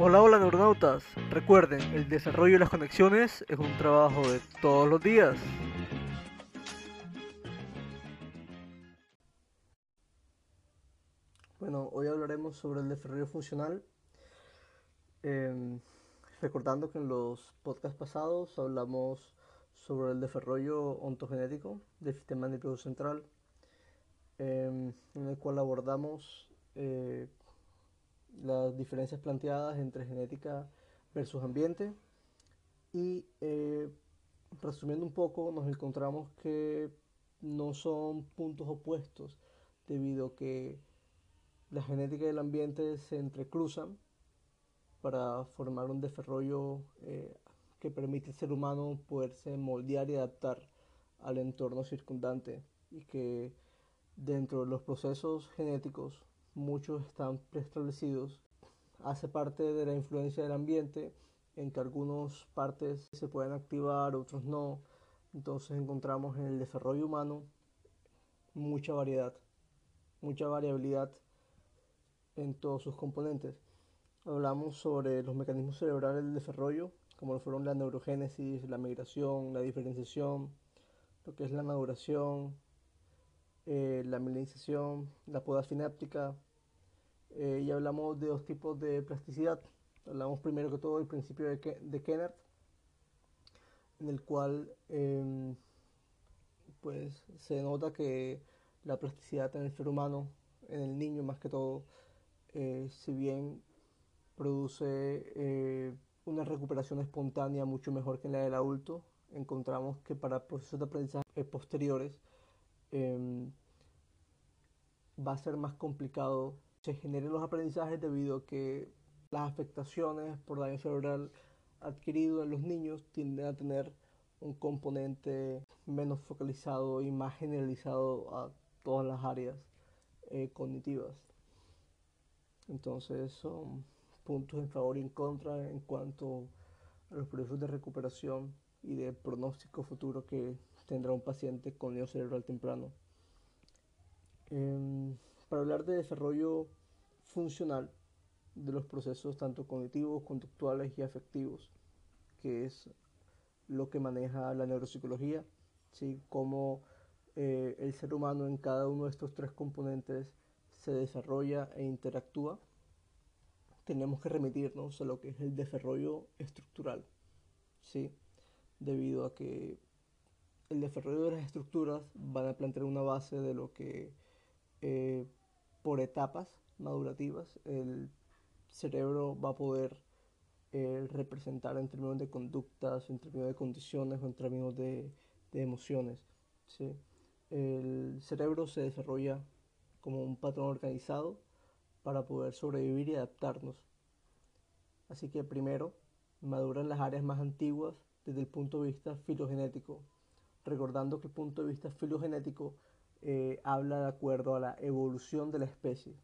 Hola, hola neuronautas. Recuerden, el desarrollo de las conexiones es un trabajo de todos los días. Bueno, hoy hablaremos sobre el desarrollo funcional. Em, recordando que en los podcasts pasados hablamos sobre el desarrollo ontogenético del sistema nervioso central, em, en el cual abordamos eh, las diferencias planteadas entre genética versus ambiente. Y eh, resumiendo un poco nos encontramos que no son puntos opuestos debido a que la genética y el ambiente se entrecruzan para formar un desarrollo eh, que permite al ser humano poderse moldear y adaptar al entorno circundante y que dentro de los procesos genéticos muchos están preestablecidos, hace parte de la influencia del ambiente, en que algunas partes se pueden activar, otros no. Entonces encontramos en el desarrollo humano mucha variedad, mucha variabilidad en todos sus componentes. Hablamos sobre los mecanismos cerebrales del desarrollo, como fueron la neurogénesis, la migración, la diferenciación, lo que es la maduración, eh, la milenización, la poda sináptica, eh, y hablamos de dos tipos de plasticidad. Hablamos primero que todo del principio de, de Kennard, en el cual em, pues se nota que la plasticidad en el ser humano, en el niño más que todo, eh, si bien produce eh, una recuperación espontánea mucho mejor que en la del adulto, encontramos que para procesos de aprendizaje posteriores em, va a ser más complicado se generen los aprendizajes debido a que las afectaciones por daño cerebral adquirido en los niños tienden a tener un componente menos focalizado y más generalizado a todas las áreas eh, cognitivas. Entonces son puntos en favor y en contra en cuanto a los procesos de recuperación y de pronóstico futuro que tendrá un paciente con daño cerebral temprano. Em, para hablar de desarrollo funcional de los procesos tanto cognitivos, conductuales y afectivos, que es lo que maneja la neuropsicología, ¿sí? cómo eh, el ser humano en cada uno de estos tres componentes se desarrolla e interactúa, tenemos que remitirnos a lo que es el desarrollo estructural, ¿sí? debido a que el desarrollo de las estructuras van a plantear una base de lo que eh, por etapas madurativas el cerebro va a poder eh, representar en términos de conductas, en términos de condiciones o en términos de, emociones. El cerebro se desarrolla como un patrón organizado para poder sobrevivir y adaptarnos. Así que primero maduran las áreas más antiguas desde el punto de vista filogenético, recordando que el punto de vista filogenético eh, habla de acuerdo a la evolución de la especie.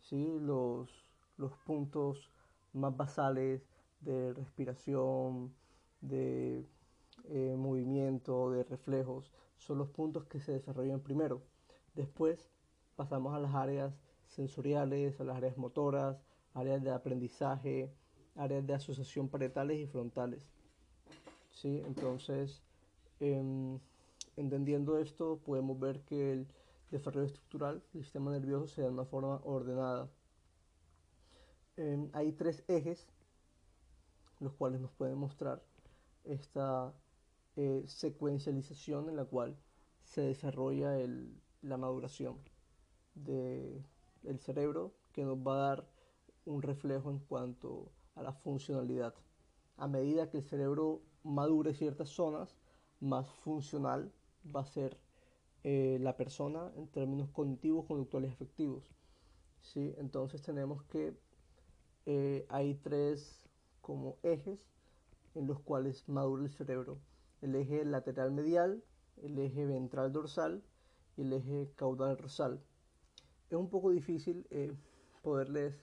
¿sí? los, los puntos más basales de respiración, de eh, movimiento, de reflejos, son los puntos que se desarrollan primero. Después pasamos a las áreas sensoriales, a las áreas motoras, áreas de aprendizaje, áreas de asociación parietales y frontales. ¿Sí? Entonces, em, entendiendo esto, podemos ver que el desarrollo estructural del sistema nervioso se da de una forma ordenada. hay tres ejes los cuales nos pueden mostrar esta eh, secuencialización en la cual se desarrolla la maduración del cerebro que nos va a dar un reflejo en cuanto a la funcionalidad. A medida que el cerebro madure ciertas zonas, más funcional va a ser eh, la persona en términos cognitivos, conductuales y afectivos. ¿sí? Entonces tenemos que eh, hay tres como ejes en los cuales madura el cerebro. El eje lateral medial, el eje ventral dorsal y el eje caudal dorsal. Es un poco difícil eh, poderles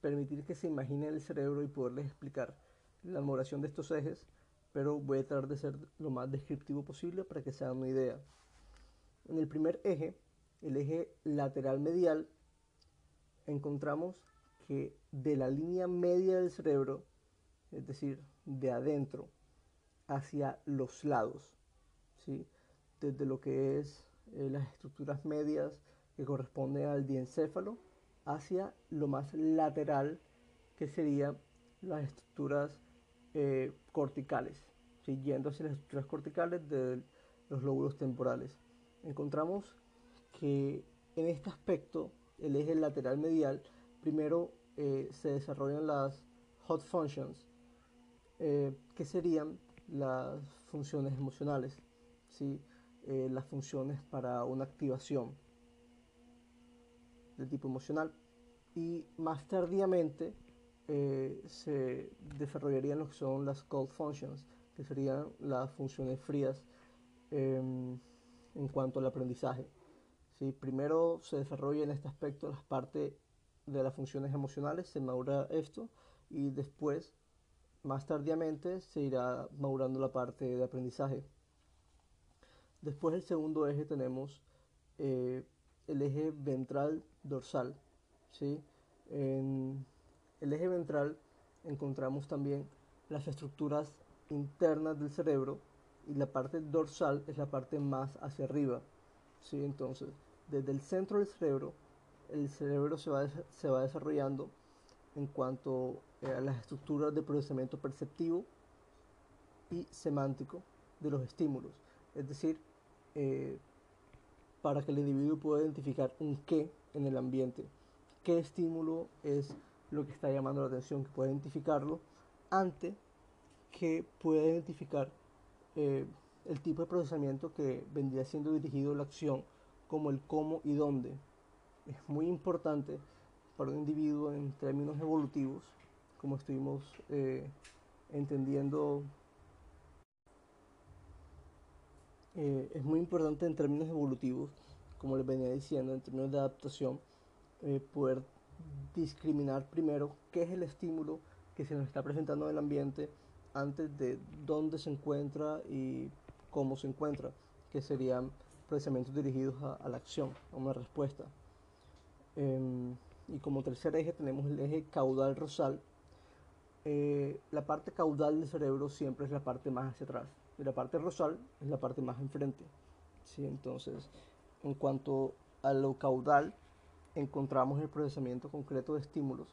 permitir que se imaginen el cerebro y poderles explicar la maduración de estos ejes, pero voy a tratar de ser lo más descriptivo posible para que se hagan una idea. En el primer eje, el eje lateral medial, encontramos que de la línea media del cerebro, es decir, de adentro hacia los lados, ¿sí? desde lo que es eh, las estructuras medias que corresponden al diencéfalo hacia lo más lateral que serían las estructuras eh, corticales, siguiendo hacia las estructuras corticales de los lóbulos temporales. Encontramos que en este aspecto, el eje lateral medial, primero eh, se desarrollan las hot functions, eh, que serían las funciones emocionales, ¿sí? las funciones para una activación de tipo emocional. Y más tardíamente eh, se desarrollarían lo que son las cold functions, que serían las funciones frías em, en cuanto al aprendizaje. ¿sí? Primero se desarrolla en este aspecto las partes de las funciones emocionales, se madura esto y después, más tardíamente, se irá madurando la parte de aprendizaje. Después el segundo eje tenemos eh, el eje ventral dorsal. ¿sí? El eje ventral encontramos también las estructuras internas del cerebro y la parte dorsal es la parte más hacia arriba. ¿sí? Entonces, desde el centro del cerebro, el cerebro se va, se va desarrollando en cuanto eh, a las estructuras de procesamiento perceptivo y semántico de los estímulos. Es decir, eh, para que el individuo pueda identificar un qué en el ambiente, qué estímulo es lo que está llamando la atención, que pueda identificarlo antes que pueda identificar eh, el tipo de procesamiento que vendría siendo dirigido la acción, como el cómo y dónde. Es muy importante para un individuo en términos evolutivos, como estuvimos eh, entendiendo, eh, es muy importante en términos evolutivos, como les venía diciendo, en términos de adaptación, poder discriminar primero qué es el estímulo que se nos está presentando en el ambiente antes de dónde se encuentra y cómo se encuentra, que serían procesamientos dirigidos a, la acción, a una respuesta. Em, y como tercer eje tenemos el eje caudal rosal. Eh, la parte caudal del cerebro siempre es la parte más hacia atrás y la parte rosal es la parte más enfrente. ¿sí? Entonces, en cuanto a lo caudal, encontramos el procesamiento concreto de estímulos,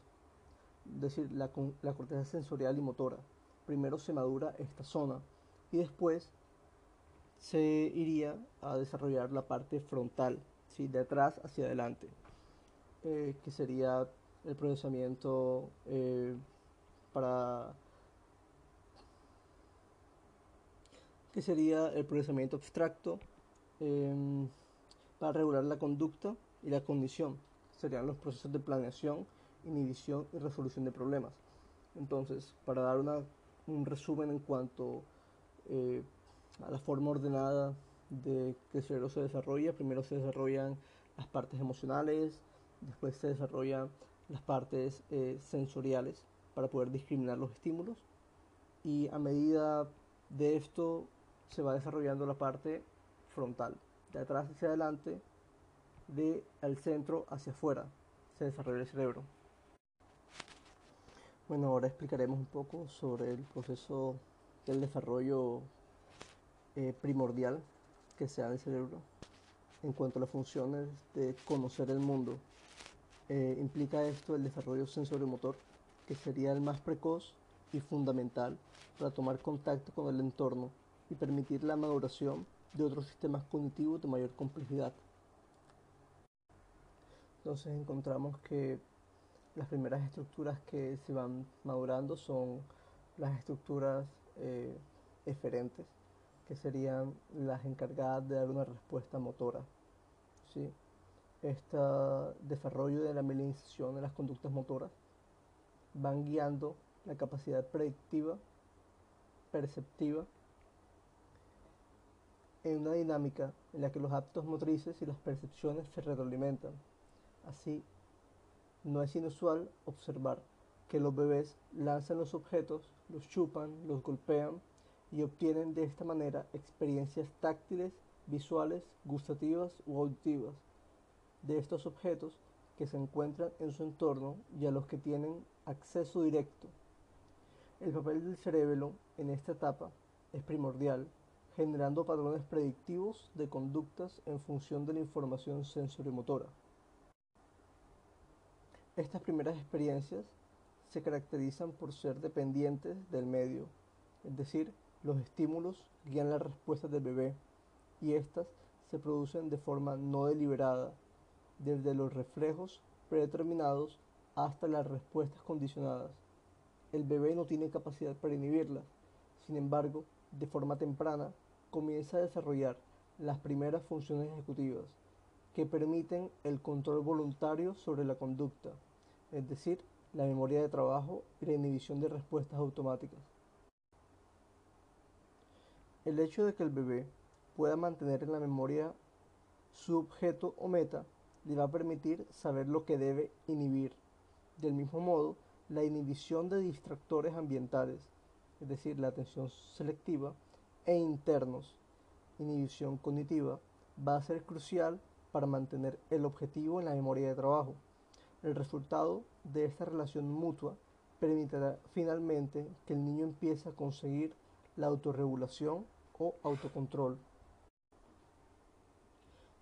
es decir, la, la corteza sensorial y motora. Primero se madura esta zona y después se iría a desarrollar la parte frontal, ¿sí? de atrás hacia adelante, eh, que sería el procesamiento eh, para que sería el procesamiento abstracto em, para regular la conducta y la condición serían los procesos de planeación, inhibición y resolución de problemas. Entonces, para dar un resumen en cuanto eh, a la forma ordenada de que el cerebro se desarrolla, primero se desarrollan las partes emocionales, después se desarrollan las partes eh, sensoriales para poder discriminar los estímulos y a medida de esto se va desarrollando la parte frontal, de atrás hacia adelante de al centro hacia afuera se desarrolla el cerebro. Bueno, ahora explicaremos un poco sobre el proceso del desarrollo eh, primordial que se da en el cerebro en cuanto a las funciones de conocer el mundo. Eh, implica esto el desarrollo sensoriomotor, que sería el más precoz y fundamental para tomar contacto con el entorno y permitir la maduración de otros sistemas cognitivos de mayor complejidad. Entonces encontramos que las primeras estructuras que se van madurando son las estructuras eh, eferentes, que serían las encargadas de dar una respuesta motora. ¿sí? Este desarrollo de la melinización de las conductas motoras van guiando la capacidad predictiva, perceptiva, en una dinámica en la que los actos motrices y las percepciones se retroalimentan. Así, no es inusual observar que los bebés lanzan los objetos, los chupan, los golpean y obtienen de esta manera experiencias táctiles, visuales, gustativas u auditivas de estos objetos que se encuentran en su entorno y a los que tienen acceso directo. El papel del cerebelo en esta etapa es primordial, generando patrones predictivos de conductas en función de la información sensorimotora. Estas primeras experiencias se caracterizan por ser dependientes del medio, es decir, los estímulos guían las respuestas del bebé y éstas se producen de forma no deliberada, desde los reflejos predeterminados hasta las respuestas condicionadas. El bebé no tiene capacidad para inhibirlas, sin embargo, de forma temprana comienza a desarrollar las primeras funciones ejecutivas que permiten el control voluntario sobre la conducta, es decir, la memoria de trabajo y la inhibición de respuestas automáticas. El hecho de que el bebé pueda mantener en la memoria su objeto o meta le va a permitir saber lo que debe inhibir. Del mismo modo, la inhibición de distractores ambientales, es decir, la atención selectiva, e internos, inhibición cognitiva, va a ser crucial para mantener el objetivo en la memoria de trabajo. El resultado de esta relación mutua permitirá finalmente que el niño empiece a conseguir la autorregulación o autocontrol.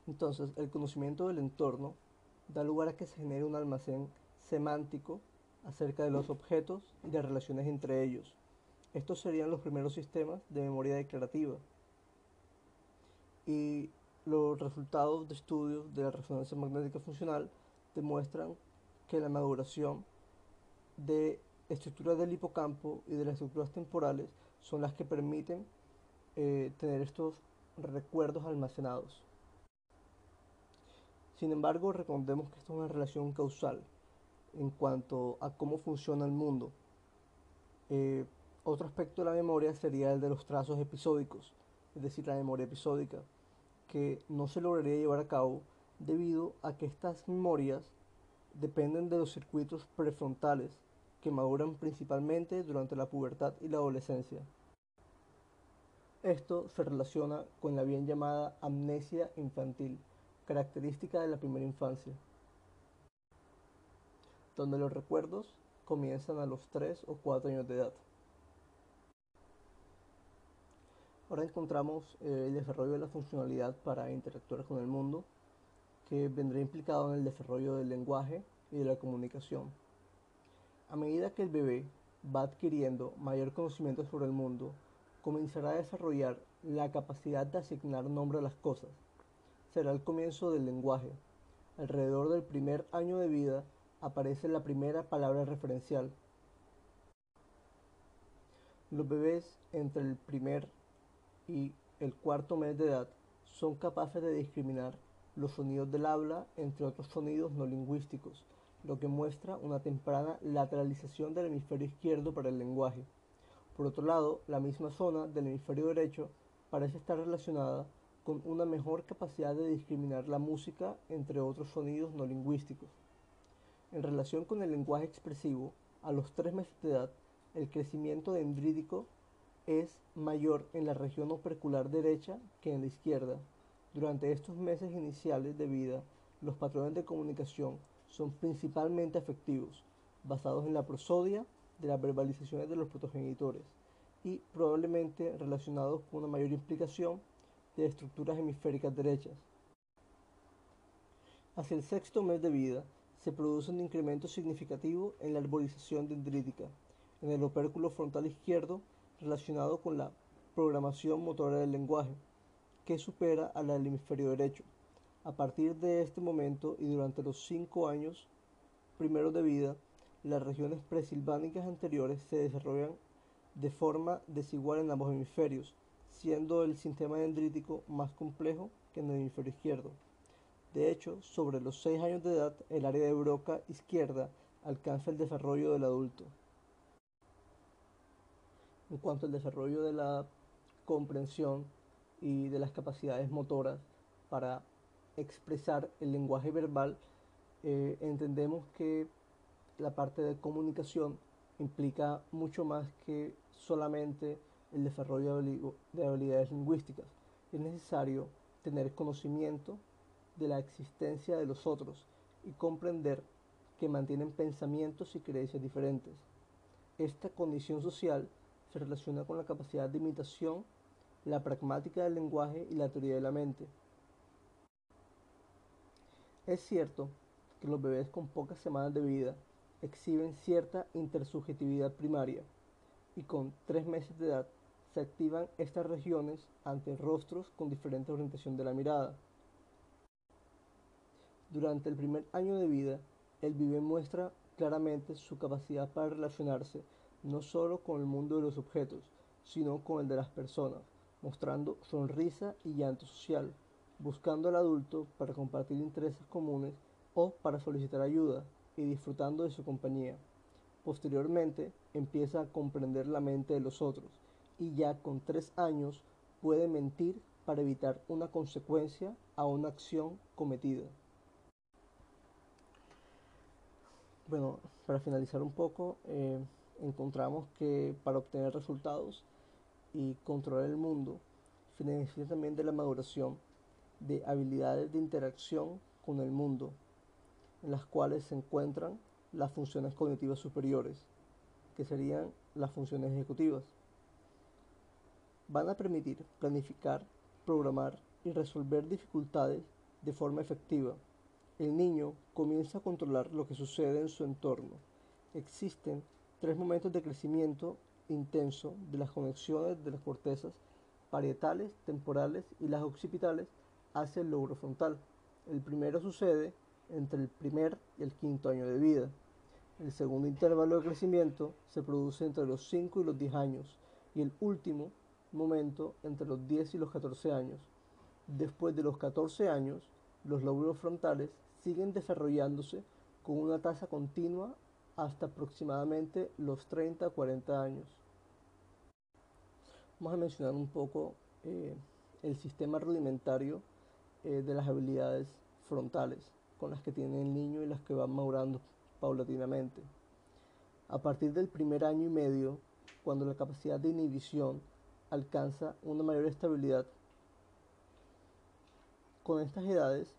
Entonces, el conocimiento del entorno da lugar a que se genere un almacén semántico acerca de los objetos y las relaciones entre ellos. Estos serían los primeros sistemas de memoria declarativa. Y los resultados de estudios de la resonancia magnética funcional demuestran que la maduración de estructuras del hipocampo y de las estructuras temporales son las que permiten eh, tener estos recuerdos almacenados. Sin embargo, recordemos que esto es una relación causal en cuanto a cómo funciona el mundo. Eh, otro aspecto de la memoria sería el de los trazos episódicos, es decir, la memoria episódica, que no se lograría llevar a cabo debido a que estas memorias dependen de los circuitos prefrontales que maduran principalmente durante la pubertad y la adolescencia. Esto se relaciona con la bien llamada amnesia infantil, característica de la primera infancia, donde los recuerdos comienzan a los 3 o 4 años de edad. Ahora encontramos eh, el desarrollo de la funcionalidad para interactuar con el mundo, que vendrá implicado en el desarrollo del lenguaje y de la comunicación. A medida que el bebé va adquiriendo mayor conocimiento sobre el mundo, comenzará a desarrollar la capacidad de asignar nombre a las cosas. Será el comienzo del lenguaje. Alrededor del primer año de vida aparece la primera palabra referencial. Los bebés entre el primer y el cuarto mes de edad son capaces de discriminar los sonidos del habla entre otros sonidos no lingüísticos, lo que muestra una temprana lateralización del hemisferio izquierdo para el lenguaje. Por otro lado, la misma zona del hemisferio derecho parece estar relacionada con una mejor capacidad de discriminar la música entre otros sonidos no lingüísticos. En relación con el lenguaje expresivo, a los tres meses de edad, el crecimiento dendrítico es mayor en la región opercular derecha que en la izquierda. Durante estos meses iniciales de vida, los patrones de comunicación son principalmente afectivos, basados en la prosodia de las verbalizaciones de los protogenitores y probablemente relacionados con una mayor implicación de estructuras hemisféricas derechas. Hacia el sexto mes de vida se produce un incremento significativo en la arborización dendrítica, en el opérculo frontal izquierdo relacionado con la programación motora del lenguaje, que supera a la del hemisferio derecho. A partir de este momento y durante los cinco años primeros de vida, las regiones presilvánicas anteriores se desarrollan de forma desigual en ambos hemisferios, siendo el sistema dendrítico más complejo que en el hemisferio izquierdo. De hecho, sobre los 6 años de edad, el área de Broca izquierda alcanza el desarrollo del adulto. En cuanto al desarrollo de la comprensión y de las capacidades motoras para expresar el lenguaje verbal, eh, entendemos que la parte de comunicación implica mucho más que solamente el desarrollo de habilidades lingüísticas. Es necesario tener conocimiento de la existencia de los otros y comprender que mantienen pensamientos y creencias diferentes. Esta condición social se relaciona con la capacidad de imitación, la pragmática del lenguaje y la teoría de la mente. Es cierto que los bebés con pocas semanas de vida exhiben cierta intersubjetividad primaria y con tres meses de edad se activan estas regiones ante rostros con diferente orientación de la mirada. Durante el primer año de vida, el bebé muestra claramente su capacidad para relacionarse no solo con el mundo de los objetos, sino con el de las personas, mostrando sonrisa y llanto social, buscando al adulto para compartir intereses comunes o para solicitar ayuda y disfrutando de su compañía. Posteriormente empieza a comprender la mente de los otros y ya con tres años puede mentir para evitar una consecuencia a una acción cometida. Bueno, para finalizar un poco, eh, encontramos que para obtener resultados y controlar el mundo, se también de la maduración de habilidades de interacción con el mundo, en las cuales se encuentran las funciones cognitivas superiores, que serían las funciones ejecutivas. Van a permitir planificar, programar y resolver dificultades de forma efectiva el niño comienza a controlar lo que sucede en su entorno. Existen tres momentos de crecimiento intenso de las conexiones de las cortezas parietales, temporales y las occipitales hacia el lóbulo frontal. El primero sucede entre el primer y el quinto año de vida. El segundo intervalo de crecimiento se produce entre los 5 y los 10 años y el último momento entre los 10 y los 14 años. Después de los 14 años, los lóbulos frontales siguen desarrollándose con una tasa continua hasta aproximadamente los 30 40 años. Vamos a mencionar un poco eh, el sistema rudimentario eh, de las habilidades frontales con las que tiene el niño y las que van madurando paulatinamente. A partir del primer año y medio, cuando la capacidad de inhibición alcanza una mayor estabilidad, con estas edades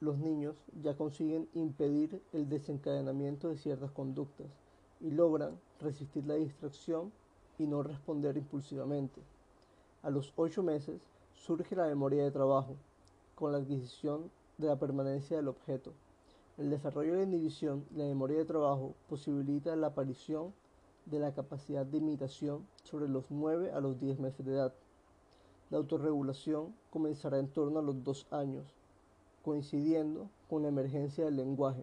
los niños ya consiguen impedir el desencadenamiento de ciertas conductas y logran resistir la distracción y no responder impulsivamente. A los ocho meses surge la memoria de trabajo, con la adquisición de la permanencia del objeto. El desarrollo de la inhibición y la memoria de trabajo posibilita la aparición de la capacidad de imitación sobre los 9 a los 10 meses de edad. La autorregulación comenzará en torno a los dos años coincidiendo con la emergencia del lenguaje.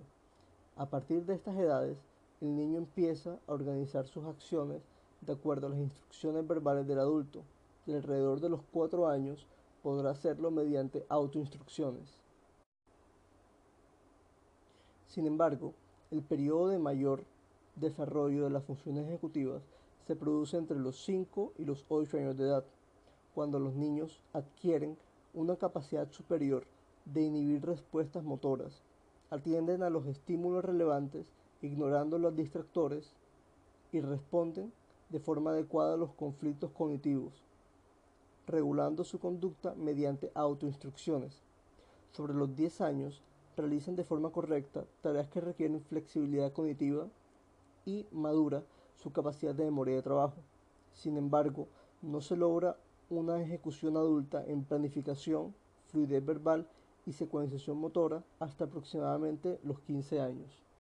A partir de estas edades, el niño empieza a organizar sus acciones de acuerdo a las instrucciones verbales del adulto y alrededor de los cuatro años podrá hacerlo mediante autoinstrucciones. Sin embargo, el periodo de mayor desarrollo de las funciones ejecutivas se produce entre los 5 y los 8 años de edad, cuando los niños adquieren una capacidad superior de inhibir respuestas motoras. Atienden a los estímulos relevantes, ignorando los distractores, y responden de forma adecuada los conflictos cognitivos, regulando su conducta mediante autoinstrucciones. Sobre los 10 años, realizan de forma correcta tareas que requieren flexibilidad cognitiva y madura su capacidad de memoria de trabajo. Sin embargo, no se logra una ejecución adulta en planificación, fluidez verbal y secuenciación motora hasta aproximadamente los 15 años.